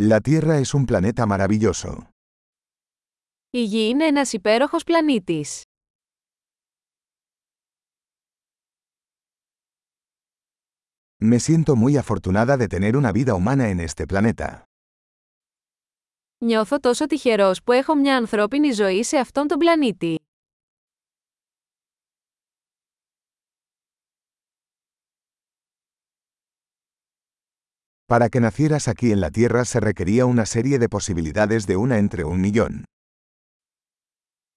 La Tierra es un planeta maravilloso. Η Γη είναι ένας υπέροχος πλανήτης. Me siento muy afortunada de tener una vida humana en este planeta. Νιώθω τόσο τυχερός που έχω μια ανθρώπινη ζωή σε αυτόν τον πλανήτη. Para que nacieras aquí en la Tierra se requería una serie de posibilidades de una entre un millón.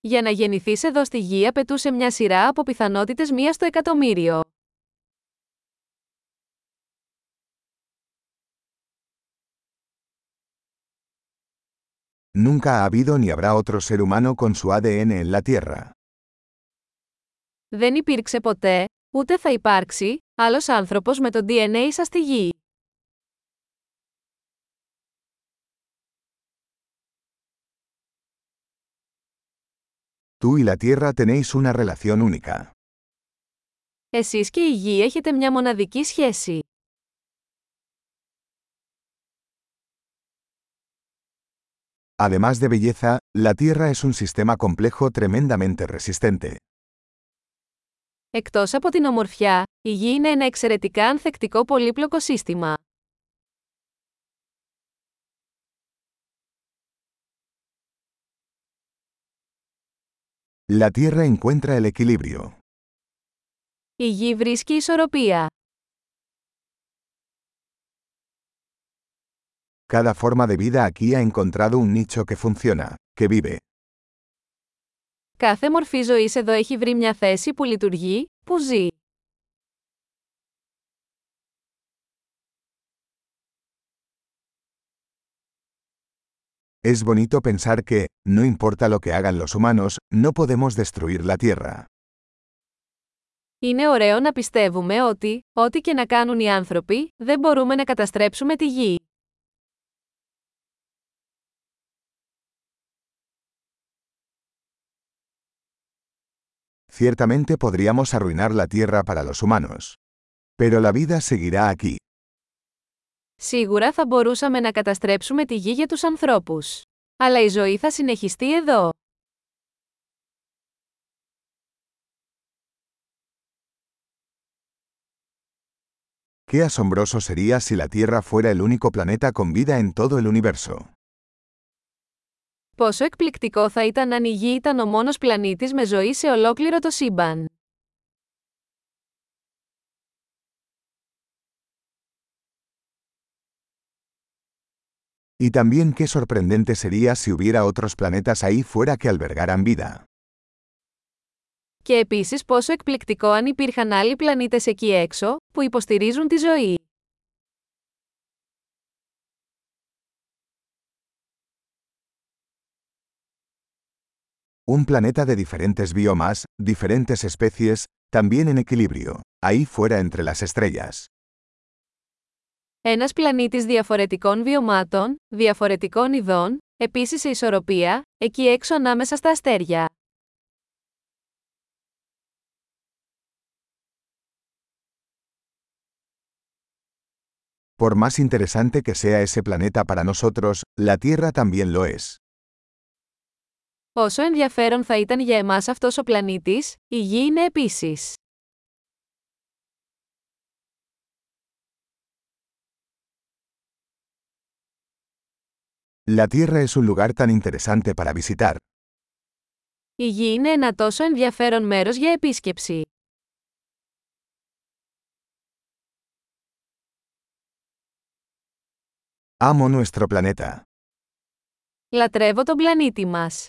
Για να γεννηθείς εδώ στη Γη απαιτούσε μια σειρά από πιθανότητες μία στο εκατομμύριο. Nunca ha habido ni habrá otro ser humano con su ADN en la Tierra. Δεν υπήρξε ποτέ, ούτε θα υπάρξει, άλλος άνθρωπος με το DNA σας στη Γη. Tú y la Tierra tenéis una relación única. Εσείς και η Γη έχετε μια μοναδική σχέση. Además de belleza, la Tierra es un sistema complejo tremendamente resistente. Εκτός από την ομορφιά, η Γη είναι ένα εξαιρετικά ανθεκτικό πολύπλοκο σύστημα. La Tierra encuentra el equilibrio. Η Γη βρίσκει ισορροπία. Cada forma de vida aquí ha encontrado un nicho que funciona, que vive. Κάθε μορφή ζωής εδώ έχει βρει μια θέση που λειτουργεί, που ζει. Es bonito pensar que, no importa lo que hagan los humanos, no podemos destruir la Tierra. Είναι ωραίο να πιστεύουμε ότι, ό,τι και να κάνουν οι άνθρωποι, δεν μπορούμε να καταστρέψουμε τη Γη. Ciertamente podríamos arruinar la Tierra para los humanos. Pero la vida seguirá aquí. Σίγουρα θα μπορούσαμε να καταστρέψουμε τη Γη για τους ανθρώπους. Αλλά η ζωή θα συνεχιστεί εδώ. Qué asombroso sería si la Tierra fuera el único planeta con vida en todo el universo. Πόσο εκπληκτικό θα ήταν αν η Γη ήταν ο μόνος πλανήτης με ζωή σε ολόκληρο το σύμπαν. Y también qué sorprendente sería si hubiera otros planetas ahí fuera que albergaran vida. Και επίσης πόσο εκπληκτικό αν υπήρχαν άλλοι πλανήτες εκεί έξω, που υποστηρίζουν τη ζωή. Un planeta de diferentes biomas, diferentes especies, también en equilibrio, ahí fuera entre las estrellas. Ένας πλανήτης διαφορετικών βιωμάτων, διαφορετικών ειδών, επίσης σε ισορροπία, εκεί έξω ανάμεσα στα αστέρια. Por más interesante que sea ese planeta para nosotros, la Tierra también lo es. Όσο ενδιαφέρον θα ήταν για εμάς αυτός ο πλανήτης, η Γη είναι επίσης. La Tierra es un lugar tan interesante para visitar. Η Γη είναι ένα τόσο ενδιαφέρον μέρος για επίσκεψη. Amo nuestro planeta. Λατρεύω τον πλανήτη μας.